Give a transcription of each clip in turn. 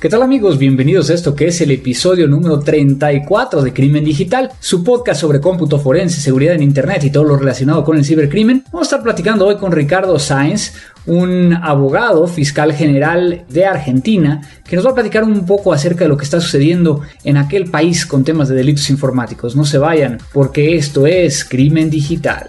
¿Qué tal amigos? Bienvenidos a esto que es el episodio número 34 de Crimen Digital, su podcast sobre cómputo forense, seguridad en Internet y todo lo relacionado con el cibercrimen. Vamos a estar platicando hoy con Ricardo Sáenz, un abogado fiscal general de Argentina, que nos va a platicar un poco acerca de lo que está sucediendo en aquel país con temas de delitos informáticos. No se vayan, porque esto es Crimen Digital.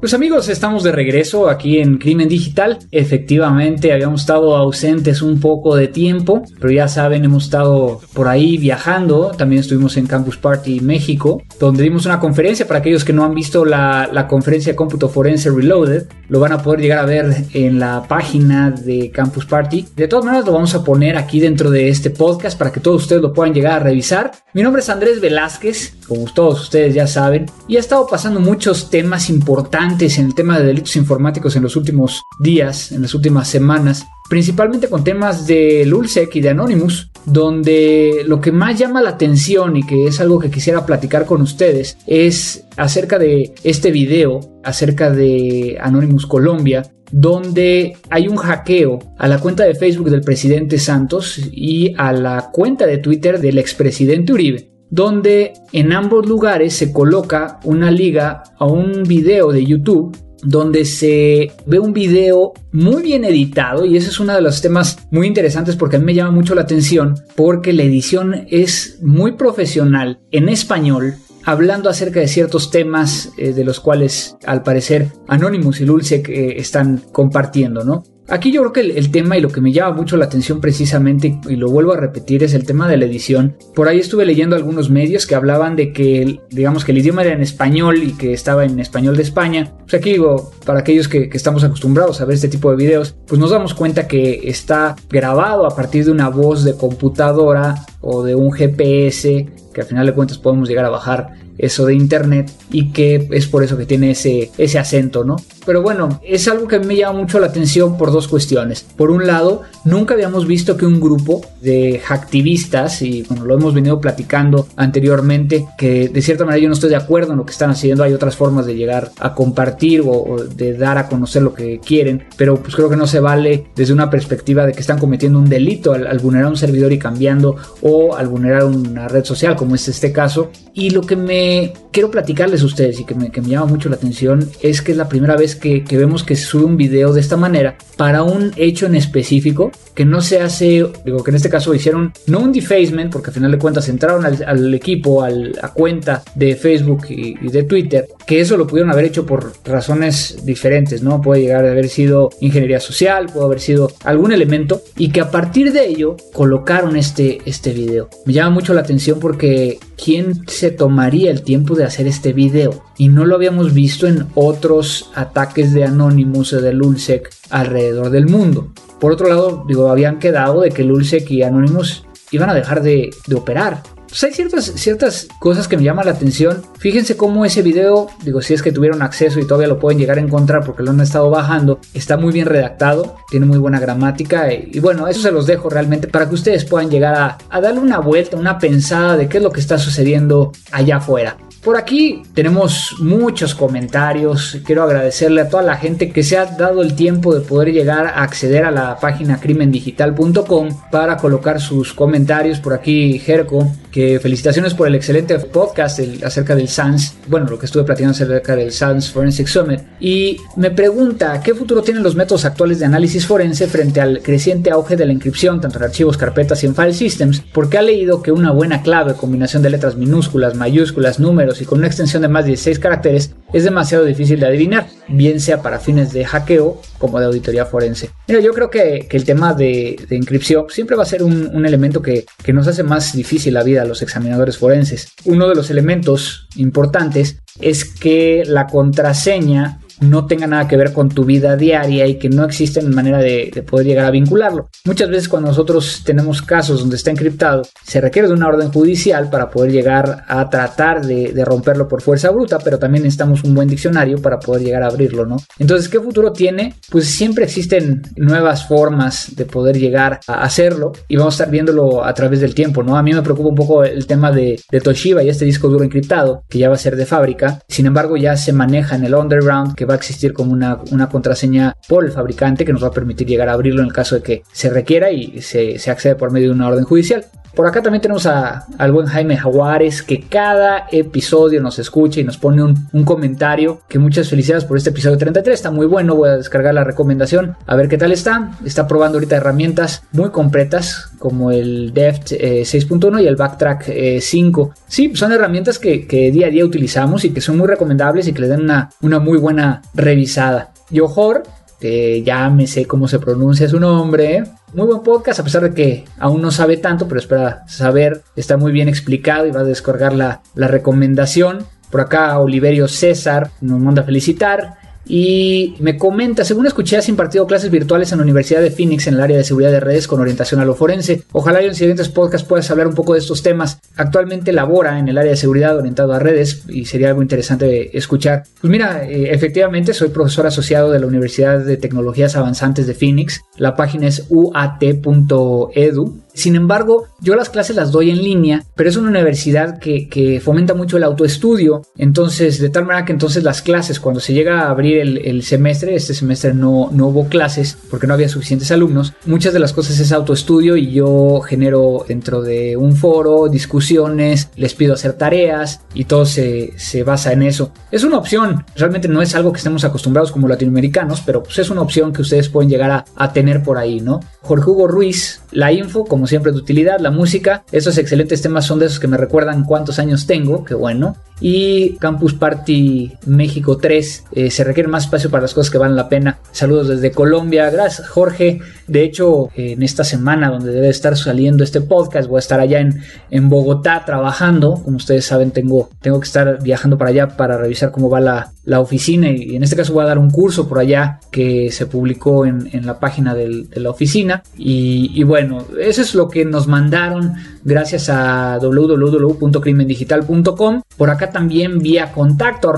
Pues amigos, estamos de regreso aquí en Crimen Digital. Efectivamente, habíamos estado ausentes un poco de tiempo, pero ya saben, hemos estado por ahí viajando. También estuvimos en Campus Party México, donde dimos una conferencia. Para aquellos que no han visto la, la conferencia de cómputo forense Reloaded, lo van a poder llegar a ver en la página de Campus Party. De todas maneras, lo vamos a poner aquí dentro de este podcast para que todos ustedes lo puedan llegar a revisar. Mi nombre es Andrés Velázquez, como todos ustedes ya saben, y ha estado pasando muchos temas importantes en el tema de delitos informáticos en los últimos días, en las últimas semanas, principalmente con temas de Lulsec y de Anonymous, donde lo que más llama la atención y que es algo que quisiera platicar con ustedes es acerca de este video, acerca de Anonymous Colombia, donde hay un hackeo a la cuenta de Facebook del presidente Santos y a la cuenta de Twitter del expresidente Uribe donde en ambos lugares se coloca una liga a un video de YouTube donde se ve un video muy bien editado y ese es uno de los temas muy interesantes porque a mí me llama mucho la atención porque la edición es muy profesional en español hablando acerca de ciertos temas eh, de los cuales al parecer Anonymous y Lulsec eh, están compartiendo, ¿no? Aquí yo creo que el, tema y lo que me llama mucho la atención precisamente, y lo vuelvo a repetir, es el tema de la edición. Por ahí estuve leyendo algunos medios que hablaban de que, digamos, que el idioma era en español y que estaba en español de España. Pues aquí digo, para aquellos que, que estamos acostumbrados a ver este tipo de videos, pues nos damos cuenta que está grabado a partir de una voz de computadora o de un GPS, que al final de cuentas podemos llegar a bajar eso de internet y que es por eso que tiene ese, ese acento, ¿no? Pero bueno, es algo que me llama mucho la atención por dos cuestiones. Por un lado, nunca habíamos visto que un grupo de hacktivistas, y bueno, lo hemos venido platicando anteriormente, que de cierta manera yo no estoy de acuerdo en lo que están haciendo, hay otras formas de llegar a compartir o, de dar a conocer lo que quieren, pero pues creo que no se vale desde una perspectiva de que están cometiendo un delito al, al vulnerar un servidor y cambiando o al vulnerar una red social, como es este caso. Y lo que me quiero platicarles a ustedes y que me, llama mucho la atención es que es la primera vez que, vemos que sube un video de esta manera para un hecho en específico que no se hace, digo que en este caso hicieron no un defacement porque al final de cuentas entraron al, equipo, a la cuenta de Facebook y, de Twitter, que eso lo pudieron haber hecho por razones diferentes, ¿no? Puede llegar a haber sido ingeniería social, puede haber sido algún elemento y que a partir de ello colocaron este, este video. Me llama mucho la atención porque ¿quién se tomaría el tiempo de hacer este video y no lo habíamos visto en otros ataques de Anonymous o de Lulsec alrededor del mundo. Por otro lado, digo, habían quedado de que Lulsec y Anonymous iban a dejar de, operar. Pues hay ciertas, ciertas cosas que me llaman la atención. Fíjense cómo ese video, digo, si es que tuvieron acceso y todavía lo pueden llegar a encontrar porque lo han estado bajando, está muy bien redactado, tiene muy buena gramática y, bueno, eso se los dejo realmente para que ustedes puedan llegar a, a darle una vuelta, una pensada de qué es lo que está sucediendo allá afuera. Por aquí tenemos muchos comentarios. Quiero agradecerle a toda la gente que se ha dado el tiempo de poder llegar a acceder a la página crimendigital.com para colocar sus comentarios. Por aquí, Jerko, que felicitaciones por el excelente podcast acerca del SANS. Bueno, lo que estuve platicando acerca del SANS Forensic Summit. Y me pregunta, ¿qué futuro tienen los métodos actuales de análisis forense frente al creciente auge de la encripción, tanto en archivos, carpetas y en file systems? Porque ha leído que una buena clave, combinación de letras minúsculas, mayúsculas, números, y con una extensión de más de 16 caracteres es demasiado difícil de adivinar, bien sea para fines de hackeo como de auditoría forense. Yo creo que, el tema de, de, inscripción siempre va a ser un, elemento que, que, nos hace más difícil la vida a los examinadores forenses. Uno de los elementos importantes es que la contraseña no tenga nada que ver con tu vida diaria y que no existe manera de, poder llegar a vincularlo. Muchas veces cuando nosotros tenemos casos donde está encriptado, se requiere de una orden judicial para poder llegar a tratar de, romperlo por fuerza bruta, pero también necesitamos un buen diccionario para poder llegar a abrirlo, ¿no? Entonces, ¿qué futuro tiene? Pues siempre existen nuevas formas de poder llegar a hacerlo y vamos a estar viéndolo a través del tiempo, ¿no? A mí me preocupa un poco el tema de, de Toshiba y este disco duro encriptado, que ya va a ser de fábrica. Sin embargo, ya se maneja en el underground que va a existir como una, una contraseña por el fabricante que nos va a permitir llegar a abrirlo en el caso de que se requiera y se, se accede por medio de una orden judicial. Por acá también tenemos a, al buen Jaime Jaguares que cada episodio nos escucha y nos pone un, comentario. Que muchas felicidades por este episodio 33. Está muy bueno. Voy a descargar la recomendación. A ver qué tal está. Está probando ahorita herramientas muy completas como el Deft 6.1 eh, y el Backtrack 5. Eh, sí, son herramientas que, día a día utilizamos y que son muy recomendables y que le dan una, una muy buena revisada. Johor que ya me sé cómo se pronuncia su nombre. Muy buen podcast, a pesar de que aún no sabe tanto, pero espera saber, está muy bien explicado y va a descargar la, la recomendación. Por acá Oliverio César nos manda a felicitar. Y me comenta, según escuché, has impartido clases virtuales en la Universidad de Phoenix en el área de seguridad de redes con orientación a lo forense. Ojalá en siguientes podcasts puedas hablar un poco de estos temas. Actualmente labora en el área de seguridad orientado a redes y sería algo interesante escuchar. Pues mira, eh, efectivamente soy profesor asociado de la Universidad de Tecnologías Avanzantes de Phoenix. La página es uat.edu sin embargo, yo las clases las doy en línea, pero es una universidad que, fomenta mucho el autoestudio. Entonces, de tal manera que entonces las clases, cuando se llega a abrir el, semestre, este semestre no, no hubo clases porque no había suficientes alumnos, muchas de las cosas es autoestudio y yo genero dentro de un foro discusiones, les pido hacer tareas y todo se, basa en eso. Es una opción, realmente no es algo que estemos acostumbrados como latinoamericanos, pero pues es una opción que ustedes pueden llegar a, a tener por ahí, ¿no? Jorge Hugo Ruiz, la info, como siempre de utilidad, la música, esos excelentes temas son de esos que me recuerdan cuántos años tengo, que bueno. Y Campus Party México 3, eh, se requiere más espacio para las cosas que valen la pena. Saludos desde Colombia, gracias Jorge. De hecho, en esta semana donde debe estar saliendo este podcast, voy a estar allá en, en Bogotá trabajando. Como ustedes saben, tengo, tengo que estar viajando para allá para revisar cómo va la, la oficina y en este caso voy a dar un curso por allá que se publicó en, en la página de la oficina. Y, y bueno, eso es lo que nos mandaron gracias a www.crimendigital.com. Por acá también vía contacto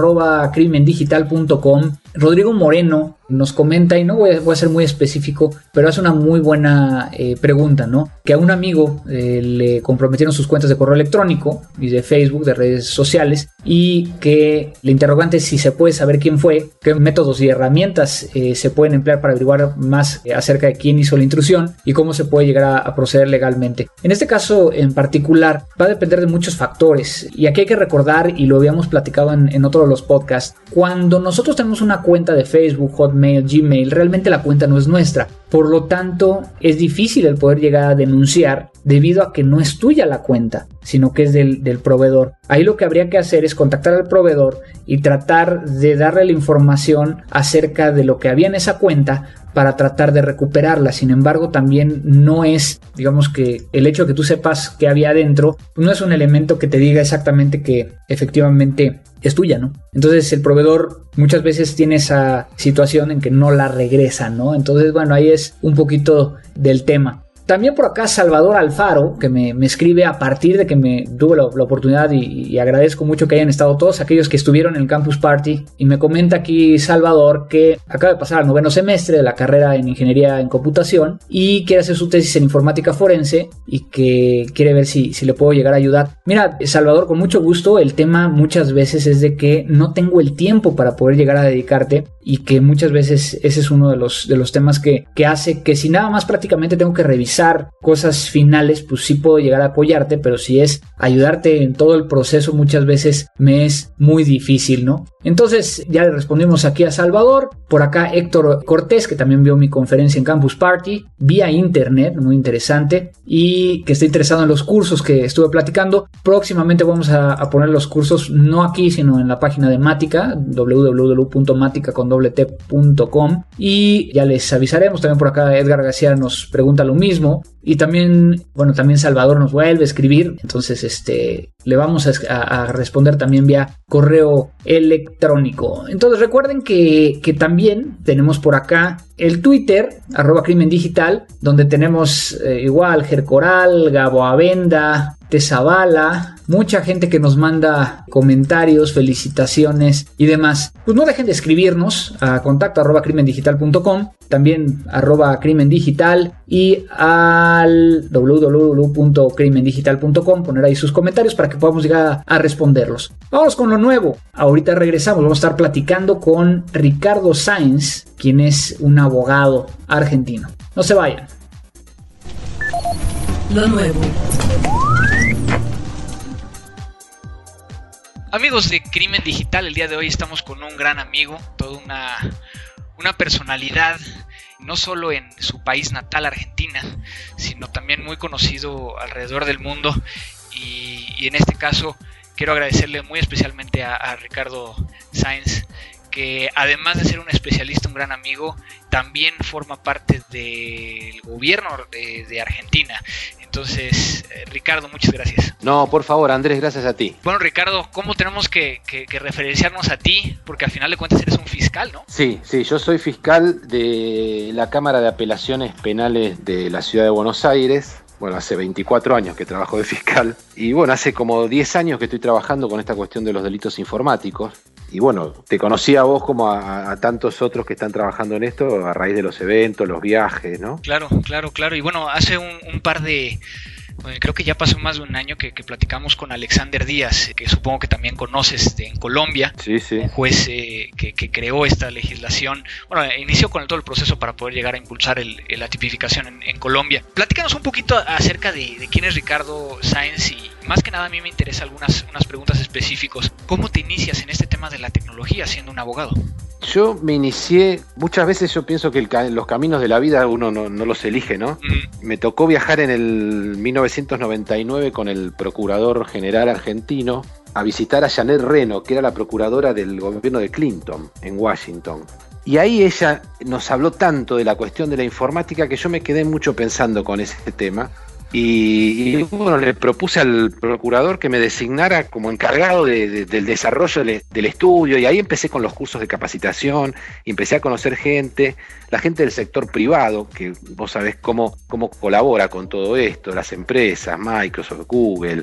crimendigital.com. Rodrigo Moreno nos comenta, y no voy a, ser muy específico, pero hace una muy buena eh, pregunta, ¿no? Que a un amigo eh, le comprometieron sus cuentas de correo electrónico y de Facebook, de redes sociales, y que le interrogante es si se puede saber quién fue, qué métodos y herramientas eh, se pueden emplear para averiguar más acerca de quién hizo la intrusión y cómo se puede llegar a, proceder legalmente. En este caso en particular va a depender de muchos factores y aquí hay que recordar, y lo habíamos platicado en, en otro de los podcasts, cuando nosotros tenemos una cuenta de Facebook, Hotmail, Gmail, realmente la cuenta no es nuestra. Por lo tanto, es difícil el poder llegar a denunciar debido a que no es tuya la cuenta, sino que es del, proveedor. Ahí lo que habría que hacer es contactar al proveedor y tratar de darle la información acerca de lo que había en esa cuenta para tratar de recuperarla. Sin embargo, también no es, digamos que el hecho de que tú sepas que había adentro, no es un elemento que te diga exactamente que efectivamente es tuya, ¿no? Entonces el proveedor muchas veces tiene esa situación en que no la regresa, ¿no? Entonces, bueno, ahí es un poquito del tema. También por acá Salvador Alfaro, que me, escribe a partir de que me tuve la, oportunidad y, agradezco mucho que hayan estado todos aquellos que estuvieron en el Campus Party. Y me comenta aquí Salvador que acaba de pasar al noveno semestre de la carrera en Ingeniería en Computación y quiere hacer su tesis en Informática Forense y que quiere ver si, si le puedo llegar a ayudar. Mira, Salvador, con mucho gusto, el tema muchas veces es de que no tengo el tiempo para poder llegar a dedicarte y que muchas veces ese es uno de los, de los temas que, que hace que si nada más prácticamente tengo que revisar cosas finales, pues sí puedo llegar a apoyarte, pero si es ayudarte en todo el proceso, muchas veces me es muy difícil, ¿no? Entonces ya le respondimos aquí a Salvador, por acá Héctor Cortés, que también vio mi conferencia en Campus Party, vía internet, muy interesante, y que está interesado en los cursos que estuve platicando. Próximamente vamos a, poner los cursos no aquí, sino en la página de Mática, www.matica.com, y ya les avisaremos. También por acá Edgar García nos pregunta lo mismo. Y también, bueno, también Salvador nos vuelve a escribir. Entonces, este, le vamos a, responder también vía correo electrónico. Entonces recuerden que, también tenemos por acá el Twitter, arroba crimen digital, donde tenemos eh, igual Gercoral, Gabo Avenda, Tezabala, mucha gente que nos manda comentarios, felicitaciones y demás. Pues no dejen de escribirnos a contacto arroba crimendigital.com, también arroba crimendigital y al www.crimendigital.com, poner ahí sus comentarios para que podamos llegar a responderlos. Vamos con lo nuevo. Ahorita regresamos, vamos a estar platicando con Ricardo Sainz, quien es un abogado argentino. No se vayan. Lo nuevo. Amigos de Crimen Digital, el día de hoy estamos con un gran amigo, toda una, una personalidad, no solo en su país natal, Argentina, sino también muy conocido alrededor del mundo. Y, en este caso quiero agradecerle muy especialmente a, Ricardo Sáenz, que además de ser un especialista, un gran amigo, también forma parte del gobierno de Argentina. Entonces, eh, Ricardo, muchas gracias. No, por favor, Andrés, gracias a ti. Bueno, Ricardo, ¿cómo tenemos que, referenciarnos a ti? Porque al final de cuentas eres un fiscal, ¿no? Sí, sí, yo soy fiscal de la Cámara de Apelaciones Penales de la Ciudad de Buenos Aires. Bueno, hace 24 años que trabajo de fiscal y bueno, hace como 10 años que estoy trabajando con esta cuestión de los delitos informáticos. Y bueno, te conocí a vos como a, tantos otros que están trabajando en esto a raíz de los eventos, los viajes, ¿no? Claro, claro, claro. Y bueno, hace un par de, creo que ya pasó más de un año que, platicamos con Alexander Díaz, que supongo que también conoces en Colombia, un juez eh, que, creó esta legislación, bueno, inició con todo el proceso para poder llegar a impulsar la tipificación en, Colombia. Platícanos un poquito acerca de, quién es Ricardo Sáenz y más que nada a mí me interesa algunas unas preguntas específicas. ¿Cómo te inicias en este tema de la tecnología siendo un abogado? Yo me inicié, muchas veces yo pienso que los caminos de la vida uno no, los elige, ¿no? Me tocó viajar en el 1999 con el Procurador General argentino a visitar a Janet Reno, que era la procuradora del gobierno de Clinton en Washington. Y ahí ella nos habló tanto de la cuestión de la informática que yo me quedé mucho pensando con ese tema y, bueno, le propuse al procurador que me designara como encargado del desarrollo del estudio y ahí empecé con los cursos de capacitación, empecé a conocer gente, la gente del sector privado, que vos sabés cómo, cómo colabora con todo esto, las empresas, Microsoft, Google,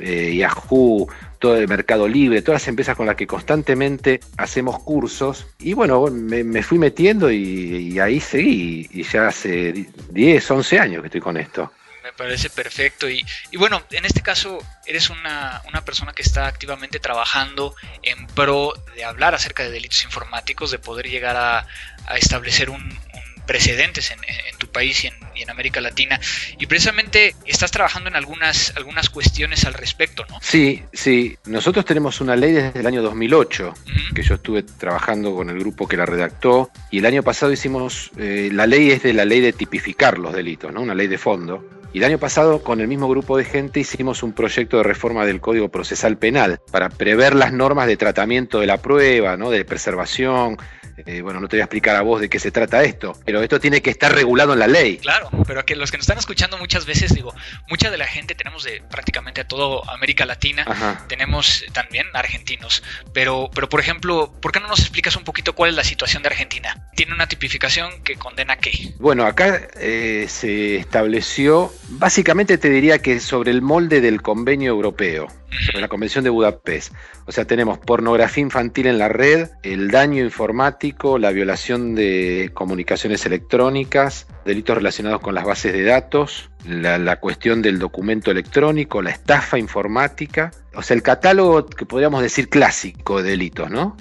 eh, Yahoo, todo el mercado libre, todas las empresas con las que constantemente hacemos cursos. Y bueno, me, fui metiendo y, y, ahí seguí. Y ya hace 10, 11 años que estoy con esto me parece perfecto. Y, y bueno, en este caso eres una, una, persona que está activamente trabajando en pro de hablar acerca de delitos informáticos, de poder llegar a, establecer un, precedentes en, tu país y en, América Latina. Y precisamente estás trabajando en algunas, algunas cuestiones al respecto, ¿no? Sí, sí. Nosotros tenemos una ley desde el año 2008, que yo estuve trabajando con el grupo que la redactó, y el año pasado hicimos, eh, la ley es de la ley de tipificar los delitos, ¿no? Una ley de fondo y el año pasado, con el mismo grupo de gente, hicimos un proyecto de reforma del Código Procesal Penal para prever las normas de tratamiento de la prueba, ¿no? de preservación, eh, bueno, no te voy a explicar a vos de qué se trata esto, pero esto tiene que estar regulado en la ley. Claro, pero que los que nos están escuchando muchas veces, digo, mucha de la gente tenemos de prácticamente a todo América Latina, tenemos también argentinos, pero, pero por ejemplo, ¿por qué no nos explicas un poquito cuál es la situación de Argentina? ¿Tiene una tipificación que condena qué? Bueno, acá eh, se estableció, básicamente te diría que sobre el molde del convenio europeo sobre la Convención de Budapest. O sea, tenemos pornografía infantil en la red, el daño informático, la violación de comunicaciones electrónicas, delitos relacionados con las bases de datos, la, cuestión del documento electrónico, la estafa informática. O sea, el catálogo que podríamos decir clásico de delitos, ¿no?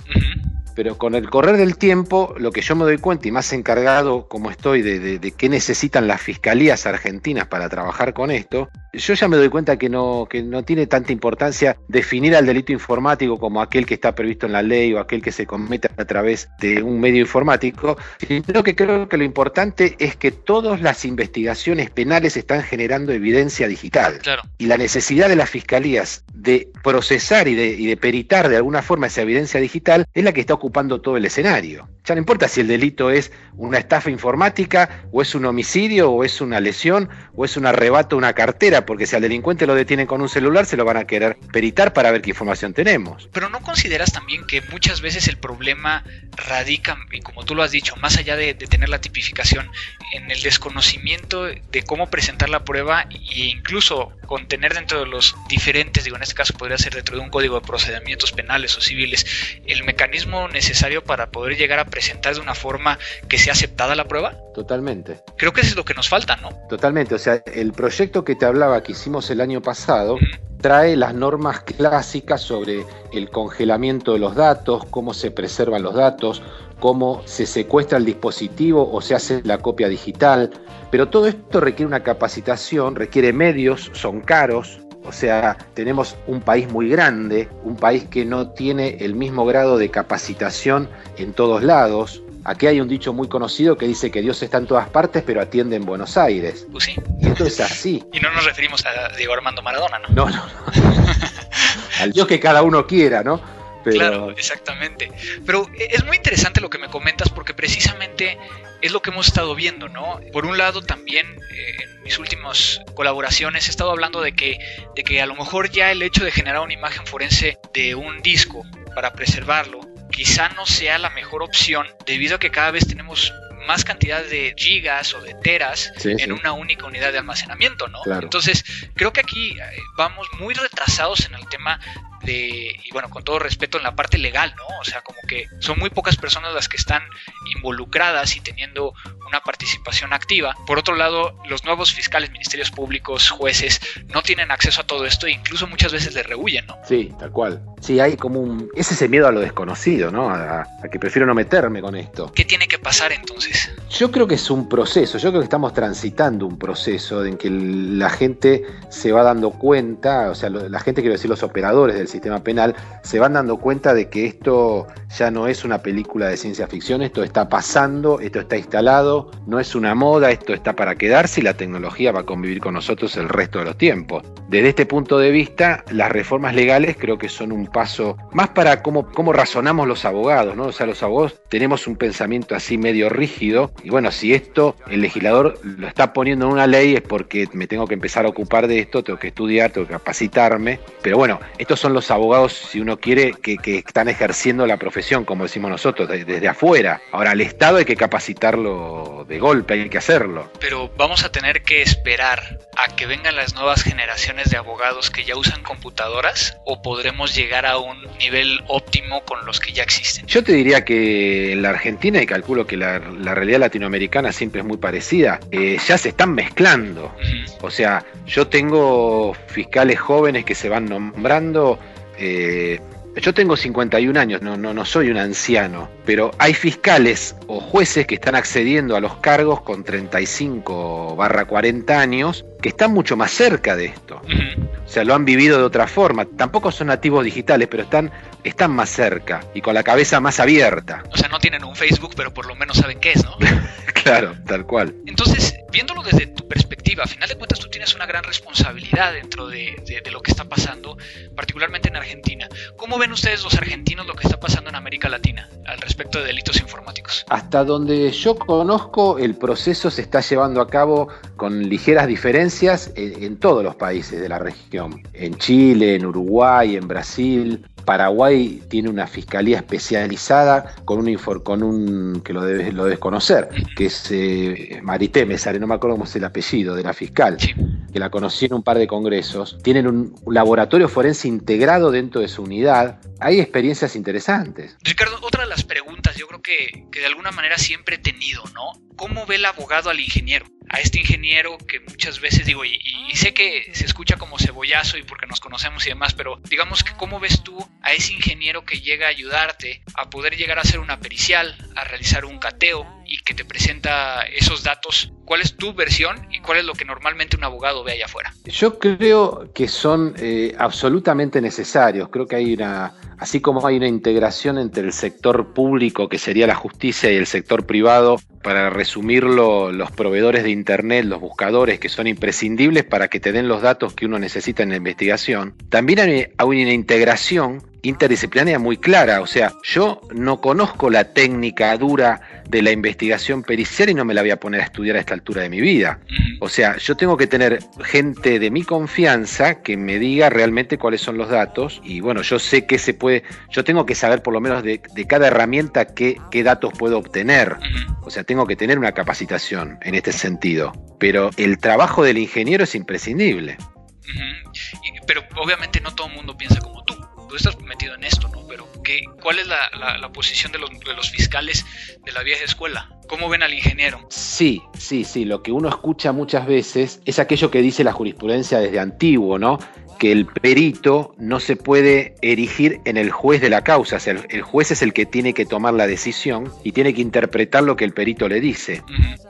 Pero con el correr del tiempo, lo que yo me doy cuenta, y más encargado como estoy de, de, qué necesitan las fiscalías argentinas para trabajar con esto, yo ya me doy cuenta que no, que no tiene tanta importancia definir al delito informático como aquel que está previsto en la ley o aquel que se comete a través de un medio informático, sino que creo que lo importante es que todas las investigaciones penales están generando evidencia digital. Y la necesidad de las fiscalías de procesar y de, y de peritar de alguna forma esa evidencia digital es la que está ocupando todo el escenario. Ya no importa si el delito es una estafa informática, o es un homicidio, o es una lesión, o es un arrebato de una cartera, porque si al delincuente lo detienen con un celular, se lo van a querer peritar para ver qué información tenemos. Pero ¿no consideras también que muchas veces el problema radica, y como tú lo has dicho, más allá de, de tener la tipificación, en el desconocimiento de cómo presentar la prueba e incluso contener dentro de los diferentes, digo en este caso podría ser dentro de un código de procedimientos penales o civiles, el mecanismo necesario para poder llegar a presentar de una forma que sea aceptada la prueba? Totalmente. Creo que eso es lo que nos falta, ¿no? Totalmente, o sea, el proyecto que te hablaba que hicimos el año pasado, trae las normas clásicas sobre el congelamiento de los datos, cómo se preservan los datos, cómo se secuestra el dispositivo o se hace la copia digital. Pero todo esto requiere una capacitación, requiere medios, son caros. O sea, tenemos un país muy grande, un país que no tiene el mismo grado de capacitación en todos lados. Aquí hay un dicho muy conocido que dice que Dios está en todas partes, pero atiende en Buenos Aires. Pues sí. Y esto es así. Y no nos referimos a Diego Armando Maradona, ¿no? No, no, no. Al Dios que cada uno quiera, ¿no? Pero... Claro, exactamente. Pero es muy interesante lo que me comentas porque precisamente es lo que hemos estado viendo, ¿no? Por un lado también eh, en mis últimas colaboraciones he estado hablando de que, de que a lo mejor ya el hecho de generar una imagen forense de un disco para preservarlo quizá no sea la mejor opción debido a que cada vez tenemos más cantidad de gigas o de teras Sí, en sí. una única unidad de almacenamiento, ¿no? Claro. Entonces, creo que aquí eh, vamos muy retrasados en el tema de, y bueno, con todo respeto, en la parte legal, ¿no? O sea, como que son muy pocas personas las que están involucradas y teniendo una participación activa. Por otro lado, los nuevos fiscales, ministerios públicos, jueces, no tienen acceso a todo esto e incluso muchas veces le rehuyen, ¿no? Sí, tal cual. Sí, hay como un... Es ese miedo a lo desconocido, ¿no? A, a que prefiero no meterme con esto. ¿Qué tiene que pasar entonces? Yo creo que es un proceso, yo creo que estamos transitando un proceso en que la gente se va dando cuenta, o sea, la gente, quiero decir, los operadores del sistema penal, se van dando cuenta de que esto ya no es una película de ciencia ficción, esto está pasando, esto está instalado, no es una moda, esto está para quedarse y la tecnología va a convivir con nosotros el resto de los tiempos. Desde este punto de vista, las reformas legales creo que son un paso más para cómo, cómo razonamos los abogados, ¿no? O sea, los abogados tenemos un pensamiento así medio rígido y bueno, si esto el legislador lo está poniendo en una ley es porque me tengo que empezar a ocupar de esto, tengo que estudiar, tengo que capacitarme, pero bueno, estos son los abogados, si uno quiere, que, que están ejerciendo la profesión, como decimos nosotros, de- desde afuera. Ahora, al Estado hay que capacitarlo de golpe, hay que hacerlo. Pero vamos a tener que esperar a que vengan las nuevas generaciones de abogados que ya usan computadoras o podremos llegar a un nivel óptimo con los que ya existen. Yo te diría que en la Argentina, y calculo que la, la realidad latinoamericana siempre es muy parecida, eh, ya se están mezclando. O sea, yo tengo fiscales jóvenes que se van nombrando. Eh, yo tengo 51 años, no, no, no soy un anciano, pero hay fiscales o jueces que están accediendo a los cargos con 35 barra 40 años que están mucho más cerca de esto. O sea, lo han vivido de otra forma. Tampoco son nativos digitales, pero están, están más cerca y con la cabeza más abierta. O sea, no tienen un Facebook, pero por lo menos saben qué es, ¿no? Claro, tal cual. Entonces, viéndolo desde tu perspectiva, a final de cuentas tú tienes una gran responsabilidad dentro de, de- de lo que está pasando, particularmente en Argentina. ¿Cómo ven ustedes los argentinos lo que está pasando en América Latina al respecto de delitos informáticos? Hasta donde yo conozco, el proceso se está llevando a cabo con ligeras diferencias en, en todos los países de la región. En Chile, en Uruguay, en Brasil. Paraguay tiene una fiscalía especializada con un, infor- con un que lo debes, lo debes conocer, que es eh, Marité, me sale, no me acuerdo cómo es el apellido de la fiscal que la conocí en un par de congresos, tienen un laboratorio forense integrado dentro de su unidad. Hay experiencias interesantes. Ricardo, otra de las preguntas yo creo que, que de alguna manera siempre he tenido, ¿no? ¿Cómo ve el abogado al ingeniero? A este ingeniero que muchas veces digo, y, sé que se escucha como cebollazo y porque nos conocemos y demás, pero digamos que cómo ves tú a ese ingeniero que llega a ayudarte a poder llegar a hacer una pericial, a realizar un cateo y que te presenta esos datos ¿Cuál es tu versión y cuál es lo que normalmente un abogado ve allá afuera? Yo creo que son eh, absolutamente necesarios. Creo que hay una, así como hay una integración entre el sector público, que sería la justicia, y el sector privado, para resumirlo, los proveedores de Internet, los buscadores, que son imprescindibles para que te den los datos que uno necesita en la investigación, también hay una integración interdisciplinaria muy clara. O sea, yo no conozco la técnica dura de la investigación pericial y no me la voy a poner a estudiar a esta altura de mi vida. O sea, yo tengo que tener gente de mi confianza que me diga realmente cuáles son los datos y bueno, yo sé que se puede, yo tengo que saber por lo menos de, cada herramienta qué, qué datos puedo obtener. O sea, tengo que tener una capacitación en este sentido. Pero el trabajo del ingeniero es imprescindible. pero obviamente no todo el mundo piensa como tú tú estás metido en esto, ¿no? Pero ¿qué, ¿cuál es la, posición de los, de los, fiscales de la vieja escuela? ¿Cómo ven al ingeniero? Sí, sí, sí. Lo que uno escucha muchas veces es aquello que dice la jurisprudencia desde antiguo, ¿no? Que el perito no se puede erigir en el juez de la causa, o sea, el, juez es el que tiene que tomar la decisión y tiene que interpretar lo que el perito le dice.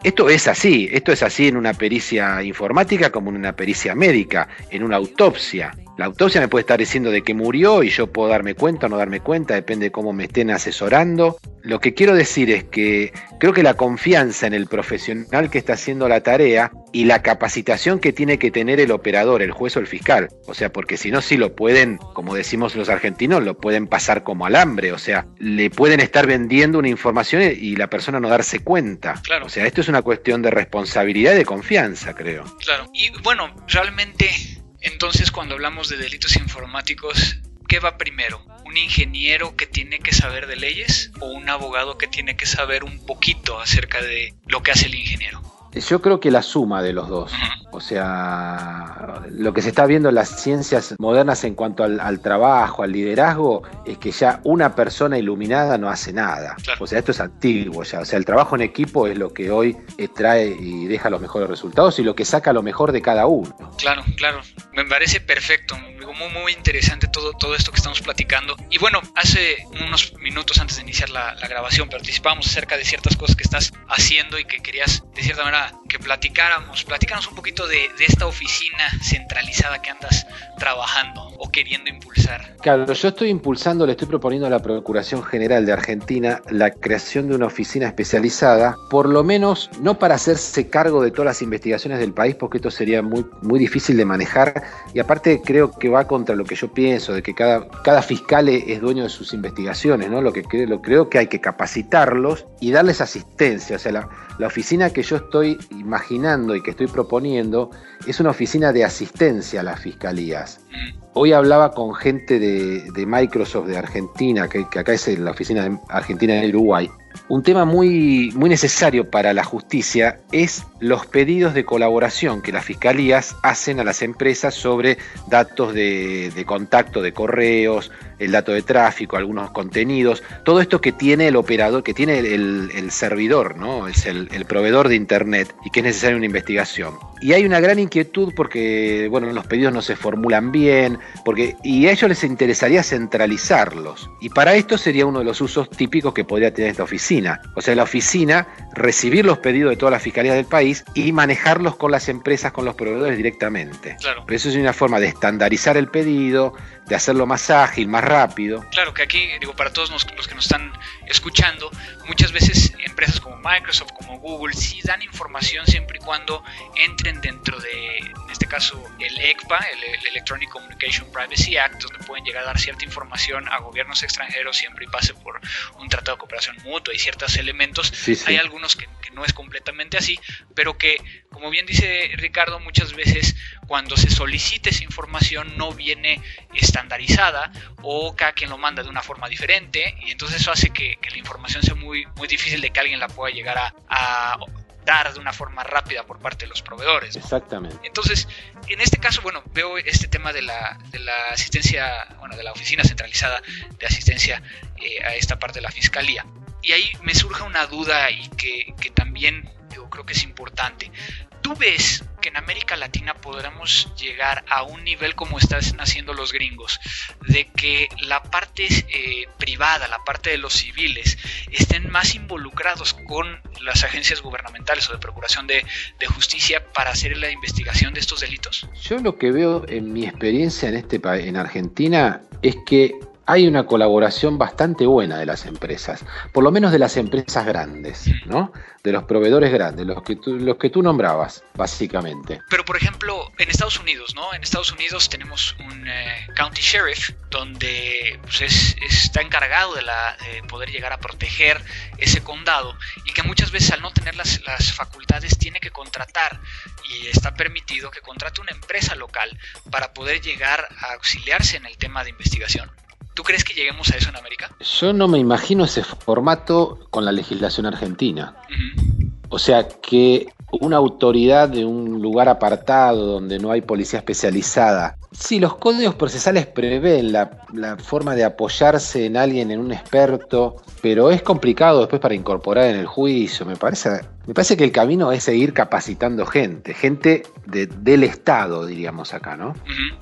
Esto es así, esto es así en una pericia informática como en una pericia médica, en una autopsia. La autopsia me puede estar diciendo de que murió y yo puedo darme cuenta o no darme cuenta, depende de cómo me estén asesorando. Lo que quiero decir es que creo que la confianza en el profesional que está haciendo la tarea y la capacitación que tiene que tener el operador, el juez o el fiscal. O sea, porque si no, si lo pueden, como decimos los argentinos, lo pueden pasar como alambre. O sea, le pueden estar vendiendo una información y la persona no darse cuenta. Claro. O sea, esto es una cuestión de responsabilidad y de confianza, creo. Claro. Y bueno, realmente entonces, cuando hablamos de delitos informáticos, ¿qué va primero? ¿Un ingeniero que tiene que saber de leyes o un abogado que tiene que saber un poquito acerca de lo que hace el ingeniero? Yo creo que la suma de los dos. O sea, lo que se está viendo en las ciencias modernas en cuanto al, trabajo, al liderazgo, es que ya una persona iluminada no hace nada. O sea, esto es antiguo ya. O sea, el trabajo en equipo es lo que hoy trae y deja los mejores resultados y lo que saca lo mejor de cada uno. Claro, claro. Me parece perfecto. Muy, muy interesante todo, todo esto que estamos platicando. Y bueno, hace unos minutos antes de iniciar la, la grabación participamos acerca de ciertas cosas que estás haciendo y que querías de cierta manera que platicáramos. Platícanos un poquito de, esta oficina centralizada que andas trabajando o queriendo impulsar? Claro, yo estoy impulsando, le estoy proponiendo a la Procuración General de Argentina la creación de una oficina especializada, por lo menos no para hacerse cargo de todas las investigaciones del país, porque esto sería muy, muy difícil de manejar, y aparte creo que va contra lo que yo pienso, de que cada, cada fiscal es dueño de sus investigaciones, ¿no? Lo que creo, creo que hay que capacitarlos y darles asistencia, o sea, la, la oficina que yo estoy imaginando y que estoy proponiendo es una oficina de asistencia a las fiscalías. Hoy hablaba con gente de, Microsoft de Argentina, que, acá es la oficina de Argentina de Uruguay. Un tema muy, muy necesario para la justicia es los pedidos de colaboración que las fiscalías hacen a las empresas sobre datos de, contacto, de correos, el dato de tráfico, algunos contenidos, todo esto que tiene el operador, que tiene el, servidor, ¿no? Es el, el, proveedor de Internet y que es necesaria una investigación. Y hay una gran inquietud porque, bueno, los pedidos no se formulan bien, porque, y a ellos les interesaría centralizarlos. Y para esto sería uno de los usos típicos que podría tener esta oficina. O sea, la oficina recibir los pedidos de todas las fiscalías del país y manejarlos con las empresas, con los proveedores directamente. Claro. Pero eso es una forma de estandarizar el pedido, de hacerlo más ágil, más rápido. Claro que aquí, digo, para todos los que nos están escuchando, muchas veces empresas como Microsoft, como Google, sí dan información siempre y cuando entren dentro de, en este caso, el ECPA, el, Electronic Communication Privacy Act, donde pueden llegar a dar cierta información a gobiernos extranjeros siempre y pase por un tratado de cooperación mutua y ciertos elementos. Hay algunos que, que no es completamente así, pero que, como bien dice Ricardo, muchas veces cuando se solicita esa información no viene estandarizada o cada quien lo manda de una forma diferente y entonces eso hace que, la información sea muy, muy difícil de que alguien la pueda llegar a, dar de una forma rápida por parte de los proveedores. Exactamente. Entonces, en este caso, bueno, veo este tema de la, de la asistencia, bueno, de la oficina centralizada de asistencia eh, a esta parte de la fiscalía. Y ahí me surge una duda y que, que también yo creo que es importante. ¿Tú ves que en América Latina podremos llegar a un nivel como están haciendo los gringos, de que la parte eh, privada la parte de los civiles, estén más involucrados con las agencias gubernamentales o de procuración de, de justicia para hacer la investigación de estos delitos? Yo lo que veo en mi experiencia en este en Argentina es que hay una colaboración bastante buena de las empresas, por lo menos de las empresas grandes, ¿no? De los proveedores grandes, los que tú, los que tú nombrabas, básicamente. Pero por ejemplo, en Estados Unidos, ¿no? En Estados Unidos tenemos un eh, county sheriff donde pues, está encargado de, la, poder llegar a proteger ese condado y que muchas veces al no tener las, las facultades tiene que contratar y está permitido que contrate una empresa local para poder llegar a auxiliarse en el tema de investigación. ¿Tú crees que lleguemos a eso en América? Yo no me imagino ese formato con la legislación argentina. O sea, que una autoridad de un lugar apartado donde no hay policía especializada. Sí, los códigos procesales prevén la, forma de apoyarse en alguien, en un experto, pero es complicado después para incorporar en el juicio. Me parece, me parece que el camino es seguir capacitando gente, gente del Estado, diríamos acá, ¿no?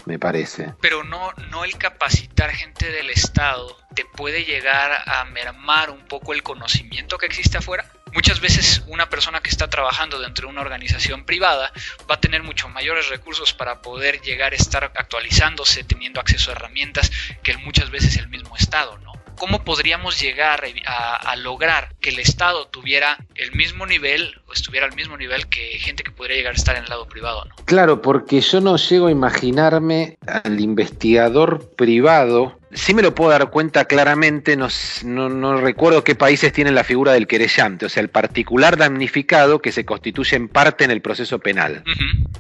Me parece. Pero no, no el capacitar gente del Estado te puede llegar a mermar un poco el conocimiento que existe afuera. Muchas veces una persona que está trabajando dentro de una organización privada va a tener mucho mayores recursos para poder llegar a estar actualizándose, teniendo acceso a herramientas que muchas veces el mismo Estado, ¿no? ¿Cómo podríamos llegar a, lograr que el Estado tuviera el mismo nivel o estuviera al mismo nivel que gente que podría llegar a estar en el lado privado? Claro, porque yo no llego a imaginarme al investigador privado Sí me lo puedo dar cuenta claramente, no, no, recuerdo qué países tienen la figura del querellante, o sea, el particular damnificado que se constituye en parte en el proceso penal.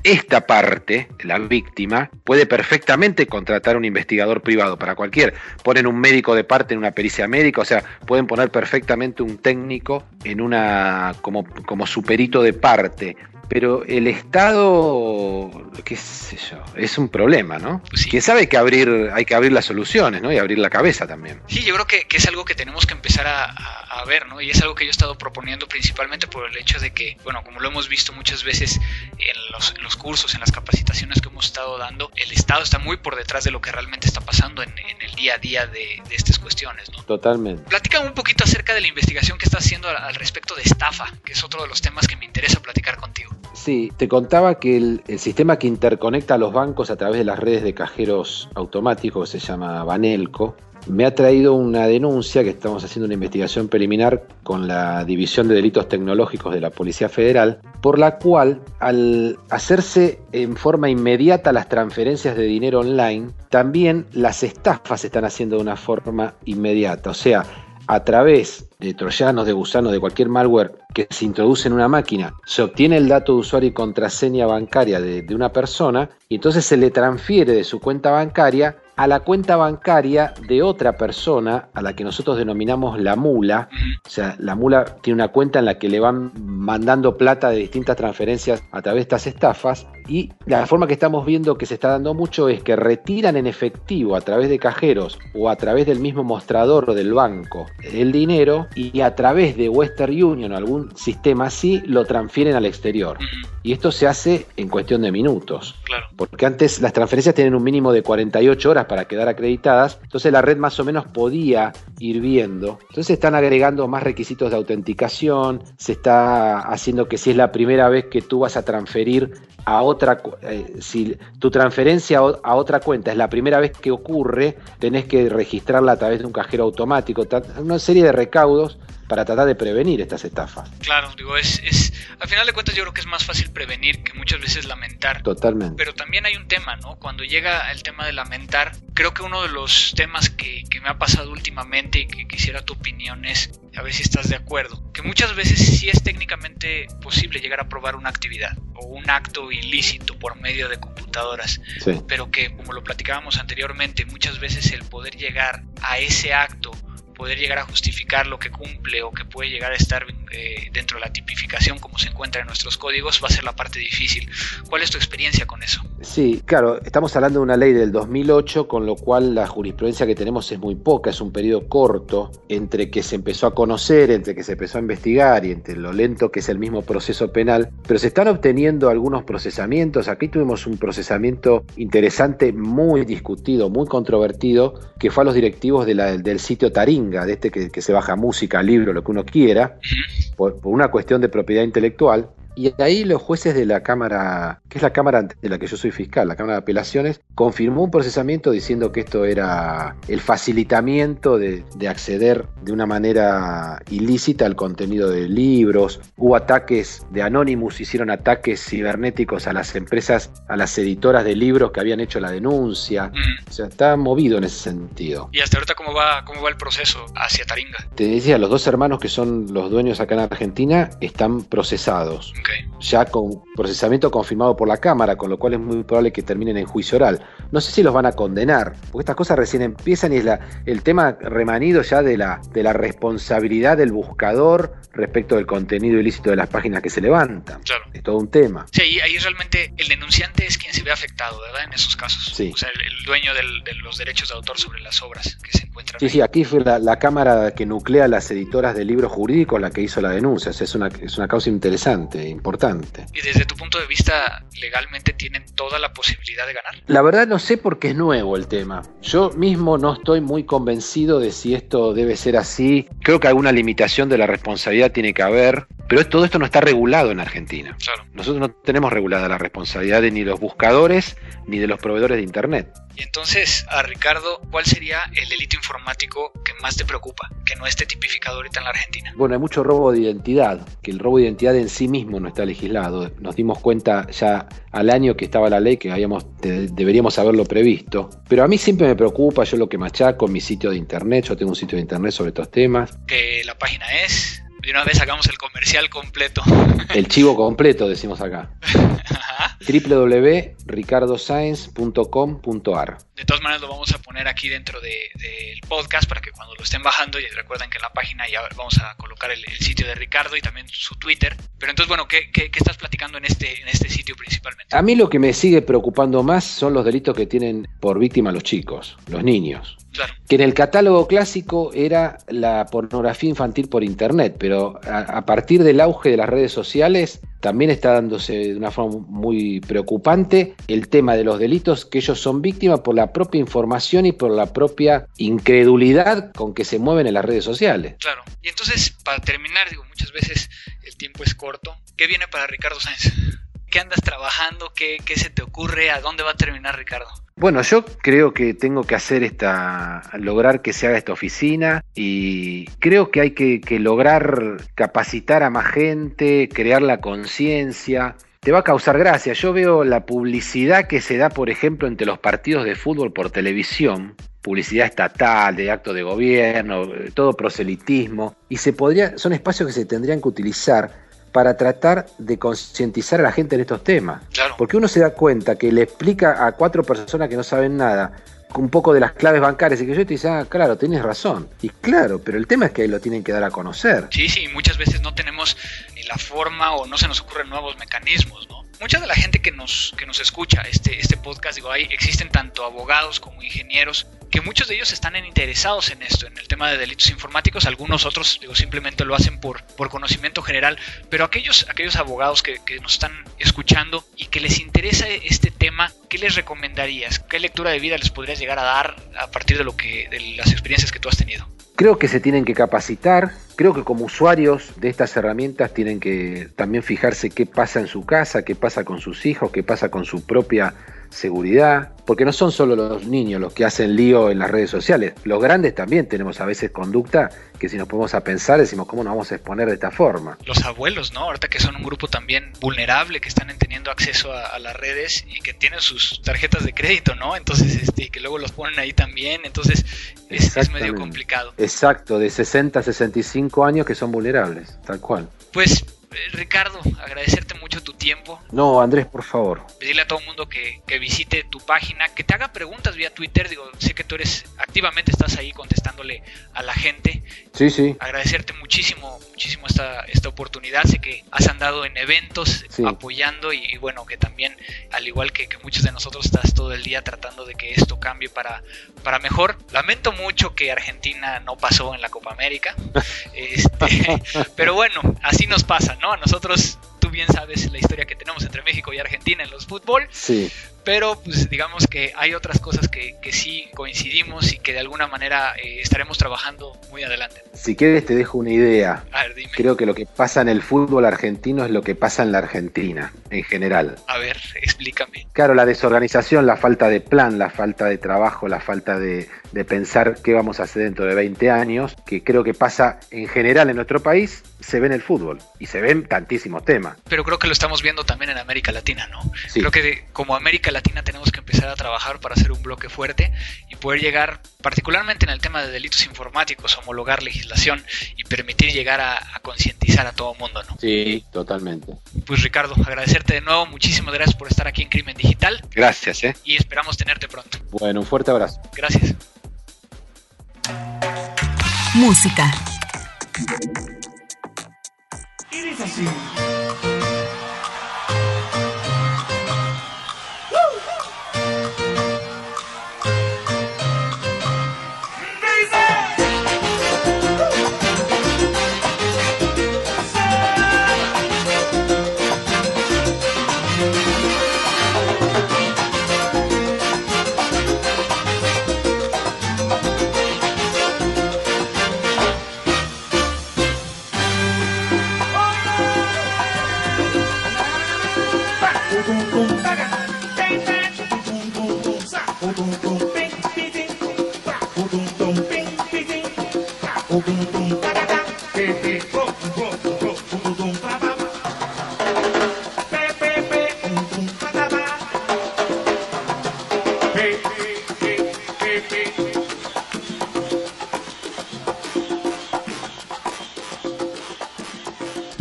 Esta parte, la víctima, puede perfectamente contratar un investigador privado para cualquier. Ponen un médico de parte en una pericia médica, o sea, pueden poner perfectamente un técnico en una como, como superito de parte pero el Estado, qué sé yo, es un problema, ¿no? Sí. sabe que abrir, hay que abrir las soluciones, ¿no? Y abrir la cabeza también. Sí, yo creo que, es algo que tenemos que empezar a, ver, ¿no? Y es algo que yo he estado proponiendo principalmente por el hecho de que, bueno, como lo hemos visto muchas veces en los, los cursos, en las capacitaciones que hemos estado dando, el Estado está muy por detrás de lo que realmente está pasando en, el día a día de, estas cuestiones, ¿no? Totalmente. Platícame un poquito acerca de la investigación que estás haciendo al respecto de estafa, que es otro de los temas que me interesa platicar contigo. Sí, te contaba que el, sistema que interconecta a los bancos a través de las redes de cajeros automáticos, se llama Banelco, me ha traído una denuncia que estamos haciendo una investigación preliminar con la División de Delitos Tecnológicos de la Policía Federal, por la cual al hacerse en forma inmediata las transferencias de dinero online, también las estafas se están haciendo de una forma inmediata. O sea, a través de troyanos, de gusanos, de cualquier malware que se introduce en una máquina, se obtiene el dato de usuario y contraseña bancaria de, de una persona y entonces se le transfiere de su cuenta bancaria a la cuenta bancaria de otra persona a la que nosotros denominamos la mula. O sea, la mula tiene una cuenta en la que le van mandando plata de distintas transferencias a través de estas estafas. Y la forma que estamos viendo que se está dando mucho es que retiran en efectivo a través de cajeros o a través del mismo mostrador del banco el dinero y a través de Western Union o algún sistema así lo transfieren al exterior. Y esto se hace en cuestión de minutos. Porque antes las transferencias tienen un mínimo de 48 horas para quedar acreditadas, entonces la red más o menos podía ir viendo. Entonces están agregando más requisitos de autenticación, se está haciendo que si es la primera vez que tú vas a transferir a otra, eh, si tu transferencia a otra cuenta es la primera vez que ocurre, tenés que registrarla a través de un cajero automático, una serie de recaudos para tratar de prevenir estas estafas. Claro, digo, es, es, al final de cuentas yo creo que es más fácil prevenir que muchas veces lamentar. Totalmente. Pero también hay un tema, ¿no? Cuando llega el tema de lamentar, creo que uno de los temas que, que me ha pasado últimamente y que quisiera tu opinión es, a ver si estás de acuerdo, que muchas veces sí es técnicamente posible llegar a probar una actividad o un acto ilícito por medio de computadoras, pero que como lo platicábamos anteriormente, muchas veces el poder llegar a ese acto poder llegar a justificar lo que cumple o que puede llegar a estar eh, dentro de la tipificación como se encuentra en nuestros códigos va a ser la parte difícil. ¿Cuál es tu experiencia con eso? Sí, claro, estamos hablando de una ley del 2008, con lo cual la jurisprudencia que tenemos es muy poca, es un periodo corto entre que se empezó a conocer, entre que se empezó a investigar y entre lo lento que es el mismo proceso penal, pero se están obteniendo algunos procesamientos. Aquí tuvimos un procesamiento interesante, muy discutido, muy controvertido, que fue a los directivos del sitio Tarín De este que, se baja música, libro, lo que uno quiera, por una cuestión de propiedad intelectual, y ahí los jueces de la Cámara, que es la Cámara de la que yo soy fiscal, la Cámara de Apelaciones, confirmó un procesamiento diciendo que esto era el facilitamiento de, acceder de una manera ilícita al contenido de libros. Hubo ataques de Anonymous, hicieron ataques cibernéticos a las empresas, a las editoras de libros que habían hecho la denuncia. O sea, está movido en ese sentido. ¿Y hasta ahorita cómo va, cómo va el proceso hacia Taringa? Te decía, los dos hermanos que son los dueños acá en Argentina están procesados ya con procesamiento confirmado por la Cámara, con lo cual es muy probable que terminen en juicio oral. No sé si los van a condenar, porque estas cosas recién empiezan y es la, el tema remanido ya de la, de la responsabilidad del buscador respecto del contenido ilícito de las páginas que se levantan. Claro. Es todo un tema. Sí, ahí, ahí realmente el denunciante es quien se ve afectado, ¿verdad? En esos casos. Sí. O sea, el, dueño de los derechos de autor sobre las obras que se encuentran. Sí, sí, aquí fue la, Cámara que nuclea las editoras de libros jurídicos la que hizo la denuncia. es, una, es una causa interesante, importante. ¿Y desde tu punto de vista, legalmente tienen toda la posibilidad de ganar? La verdad no sé porque es nuevo el tema. Yo mismo no estoy muy convencido de si esto debe ser así. Creo que alguna limitación de la responsabilidad tiene que haber, pero todo esto no está regulado en Argentina. Claro. Nosotros no tenemos regulada la responsabilidad de ni los buscadores ni de los proveedores de Internet. Y entonces, a Ricardo, ¿cuál sería el delito informático que más te preocupa, que no esté tipificado ahorita en la Argentina? Bueno, hay mucho robo de identidad, que el robo de identidad en sí mismo no está legislado. Nos dimos cuenta ya al año que estaba la ley que habíamos, deberíamos haberlo previsto. Pero a mí siempre me preocupa, yo lo que machaco, mi sitio de internet, yo tengo un sitio de internet sobre estos temas. Que la página es de una vez sacamos el comercial completo. El chivo completo, decimos acá. www.ricardosainz.com.ar De todas maneras lo vamos a poner aquí dentro del podcast para que cuando lo estén bajando, y recuerden que en la página ya vamos a colocar el, sitio de Ricardo y también su Twitter. Pero entonces, bueno, ¿qué, qué, estás platicando en este, en este sitio principalmente? A mí lo que me sigue preocupando más son los delitos que tienen por víctima los chicos, los niños. Que en el catálogo clásico era la pornografía infantil por internet, pero a, partir del auge de las redes sociales también está dándose de una forma muy preocupante el tema de los delitos que ellos son víctimas por la propia información y por la propia incredulidad con que se mueven en las redes sociales. Claro. Y entonces, para terminar, digo, muchas veces el tiempo es corto. ¿Qué viene para Ricardo Sáenz? ¿Qué andas trabajando? ¿Qué, ¿Qué se te ocurre? ¿A dónde va a terminar Ricardo? Bueno, yo creo que tengo que hacer esta, lograr que se haga esta oficina y creo que hay que, lograr capacitar a más gente, crear la conciencia. Te va a causar gracia. Yo veo la publicidad que se da, por ejemplo, entre los partidos de fútbol por televisión, publicidad estatal, de acto de gobierno, todo proselitismo, y se podría, son espacios que se tendrían que utilizar para tratar de concientizar a la gente en estos temas. Porque uno se da cuenta que le explica a cuatro personas que no saben nada un poco de las claves bancarias y que yo te dice, ah, claro, tienes razón. Y claro, pero el tema es que lo tienen que dar a conocer. Sí, sí, muchas veces no tenemos ni la forma o no se nos ocurren nuevos mecanismos, ¿no? Mucha de la gente que nos, que nos escucha este, este podcast, digo, ahí existen tanto abogados como ingenieros que muchos de ellos están interesados en esto, en el tema de delitos informáticos, algunos otros digo, simplemente lo hacen por, por conocimiento general, pero aquellos, aquellos abogados que, que, nos están escuchando y que les interesa este tema, ¿qué les recomendarías? ¿Qué lectura de vida les podrías llegar a dar a partir de, lo que, de las experiencias que tú has tenido? Creo que se tienen que capacitar, creo que como usuarios de estas herramientas tienen que también fijarse qué pasa en su casa, qué pasa con sus hijos, qué pasa con su propia seguridad, porque no son solo los niños los que hacen lío en las redes sociales, los grandes también tenemos a veces conducta que si nos ponemos a pensar decimos cómo nos vamos a exponer de esta forma. Los abuelos, ¿no? Ahorita que son un grupo también vulnerable, que están teniendo acceso a, las redes y que tienen sus tarjetas de crédito, ¿no? Entonces, este, que luego los ponen ahí también, entonces es, es medio complicado. Exacto, de 60 a 65 años que son vulnerables, tal cual. Pues Ricardo, agradecerte mucho tu tiempo. No, Andrés, por favor. Pedirle a todo el mundo que, visite tu página, que te haga preguntas vía Twitter. Digo, sé que tú eres activamente estás ahí contestándole a la gente. Sí, sí. Agradecerte muchísimo, muchísimo esta, esta oportunidad. Sé que has andado en eventos apoyando y, bueno, que también, al igual que, muchos de nosotros, estás todo el día tratando de que esto cambie para, para mejor. Lamento mucho que Argentina no pasó en la Copa América. este, pero bueno, así nos pasa, ¿no? A nosotros, tú bien sabes la historia que tenemos entre México y Argentina en los fútbol. Sí. pero pues digamos que hay otras cosas que, que sí coincidimos y que de alguna manera eh, estaremos trabajando muy adelante. Si quieres te dejo una idea. A ver, dime. Creo que lo que pasa en el fútbol argentino es lo que pasa en la Argentina, en general. A ver, explícame. Claro, la desorganización, la falta de plan, la falta de trabajo, la falta de, de pensar qué vamos a hacer dentro de 20 años, que creo que pasa en general en nuestro país, se ve en el fútbol y se ven tantísimos temas. Pero creo que lo estamos viendo también en América Latina, ¿no? Sí. Creo que de- como América Latina tenemos que empezar a trabajar para hacer un bloque fuerte y poder llegar, particularmente en el tema de delitos informáticos, homologar legislación y permitir llegar a, a concientizar a todo el mundo, ¿no? Sí, totalmente. Pues Ricardo, agradecerte de nuevo, muchísimas gracias por estar aquí en Crimen Digital Gracias, ¿eh? y esperamos tenerte pronto. Bueno, un fuerte abrazo. Gracias. Música. Y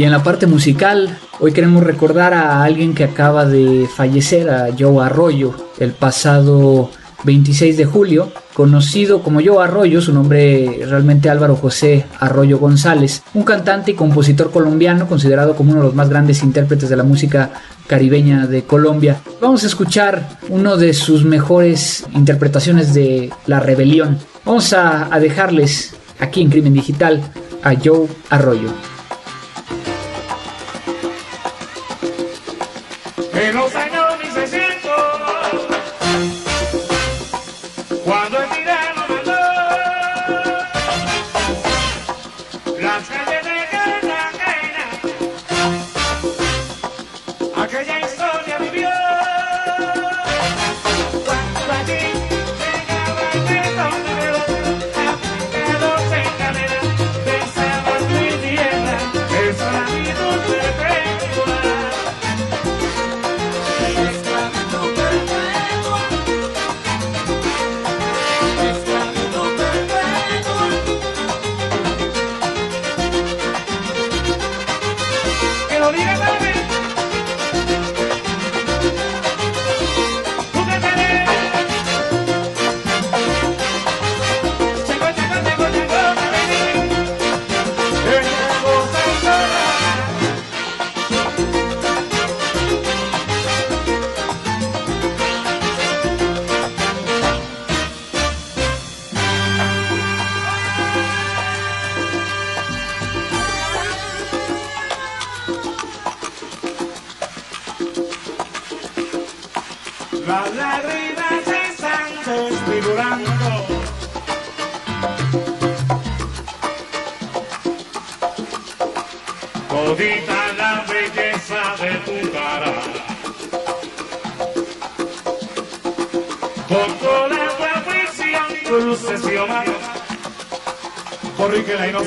en la parte musical, hoy queremos recordar a alguien que acaba de fallecer, a Joe Arroyo, el pasado 26 de julio, conocido como Joe Arroyo, su nombre realmente Álvaro José Arroyo González, un cantante y compositor colombiano considerado como uno de los más grandes intérpretes de la música caribeña de Colombia. Vamos a escuchar una de sus mejores interpretaciones de La Rebelión. Vamos a, a dejarles aquí en Crimen Digital a Joe Arroyo. En Todita la belleza de tu cara. Con toda la cruces y omar Corre que la no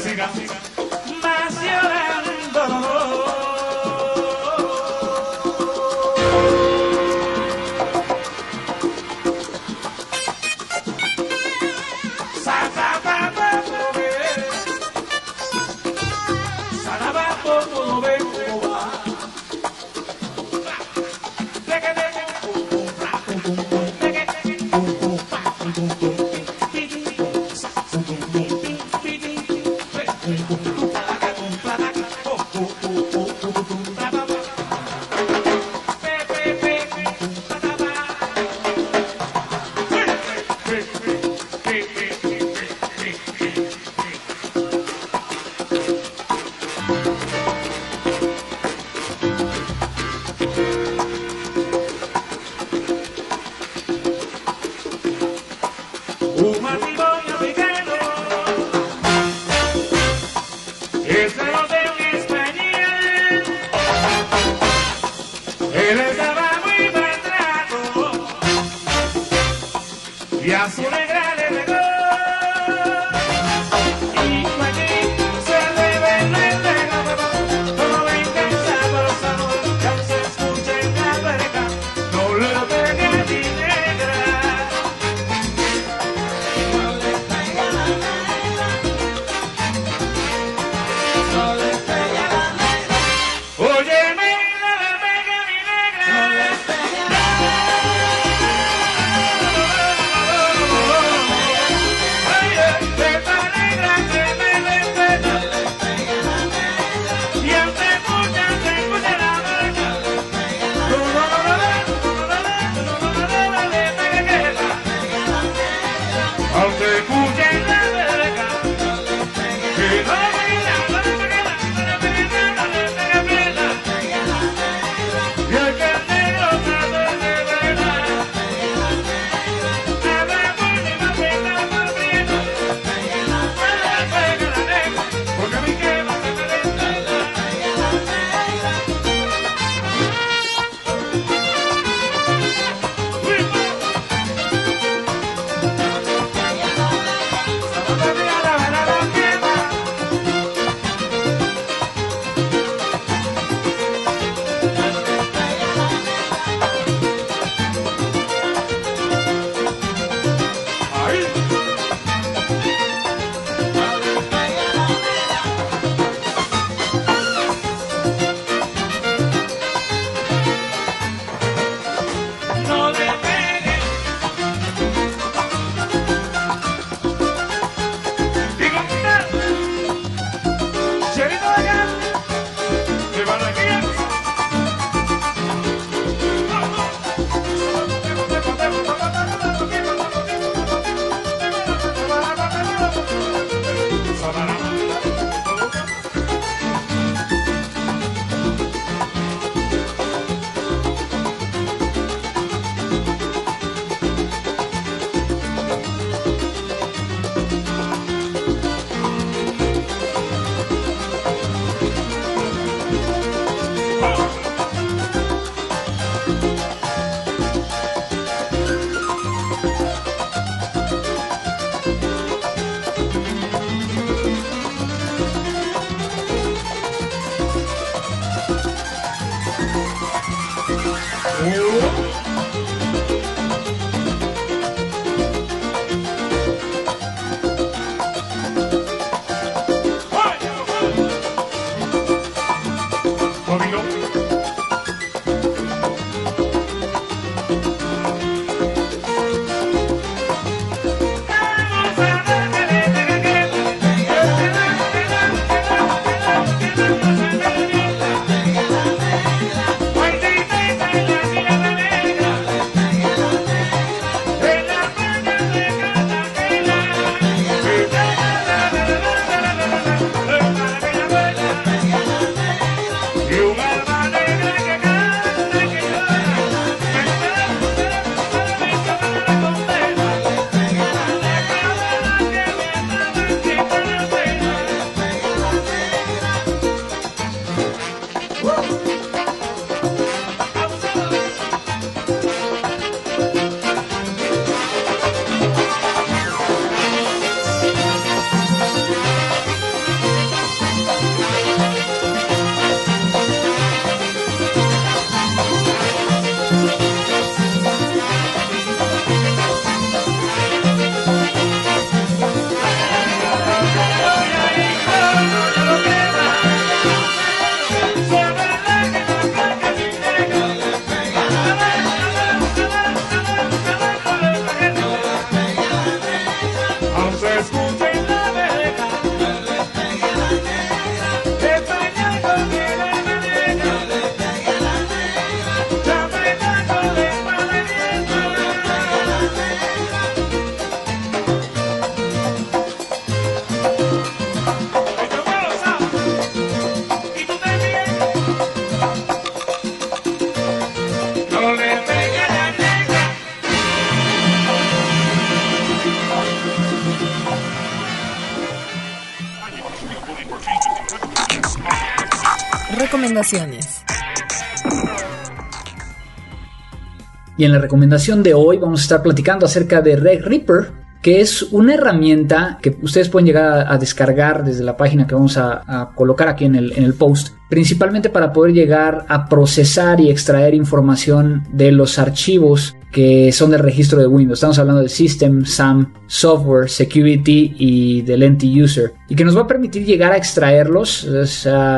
Y en la recomendación de hoy vamos a estar platicando acerca de Red Reaper, que es una herramienta que ustedes pueden llegar a, descargar desde la página que vamos a, colocar aquí en el, en el post, principalmente para poder llegar a procesar y extraer información de los archivos que son del registro de Windows. Estamos hablando del System, SAM, Software, Security y del End User. Y que nos va a permitir llegar a extraerlos.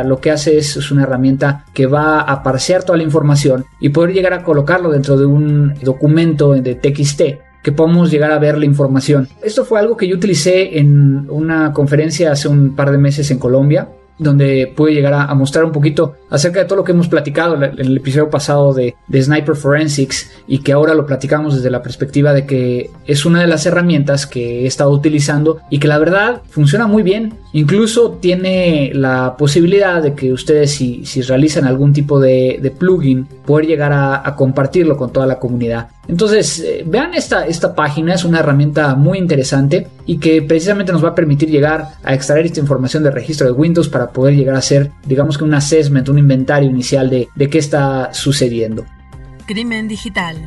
lo que hace es, es, una herramienta que va a parsear toda la información y poder llegar a colocarlo dentro de un documento de TXT que podamos llegar a ver la información. Esto fue algo que yo utilicé en una conferencia hace un par de meses en Colombia donde puede llegar a, mostrar un poquito acerca de todo lo que hemos platicado en el episodio pasado de, Sniper Forensics y que ahora lo platicamos desde la perspectiva de que es una de las herramientas que he estado utilizando y que la verdad funciona muy bien. Incluso tiene la posibilidad de que ustedes si, si realizan algún tipo de, de plugin poder llegar a, a, compartirlo con toda la comunidad. Entonces eh, vean esta, esta página, es una herramienta muy interesante y que precisamente nos va a permitir llegar a extraer esta información de registro de Windows para poder llegar a hacer digamos que un assessment, un inventario inicial de, de qué está sucediendo. Crimen digital.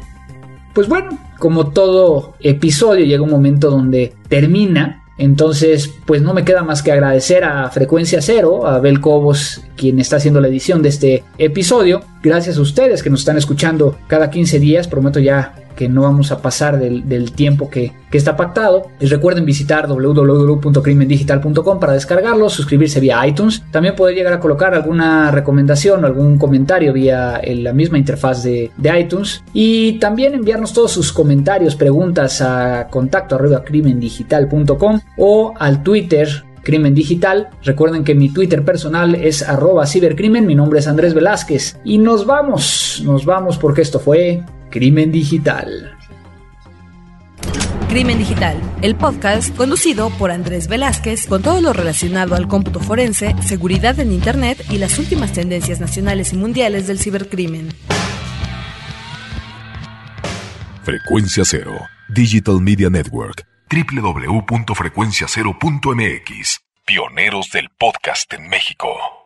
Pues bueno, como todo episodio llega un momento donde termina entonces, pues no me queda más que agradecer a Frecuencia Cero, a Bel Cobos, quien está haciendo la edición de este episodio. Gracias a ustedes que nos están escuchando cada 15 días. Prometo ya que no vamos a pasar del, tiempo que, está pactado. Recuerden visitar www.crimendigital.com para descargarlo, suscribirse vía iTunes. También poder llegar a colocar alguna recomendación o algún comentario vía la misma interfaz de, iTunes. Y también enviarnos todos sus comentarios, preguntas a contacto crimendigital.com o al Twitter Crimen Digital. Recuerden que mi Twitter personal es arroba cibercrimen, mi nombre es Andrés Velázquez. Y nos vamos, nos vamos porque esto fue Crimen Digital. Crimen Digital, el podcast conducido por Andrés Velázquez con todo lo relacionado al cómputo forense, seguridad en Internet y las últimas tendencias nacionales y mundiales del cibercrimen. Frecuencia Cero, Digital Media Network, www.frecuenciacero.mx, pioneros del podcast en México.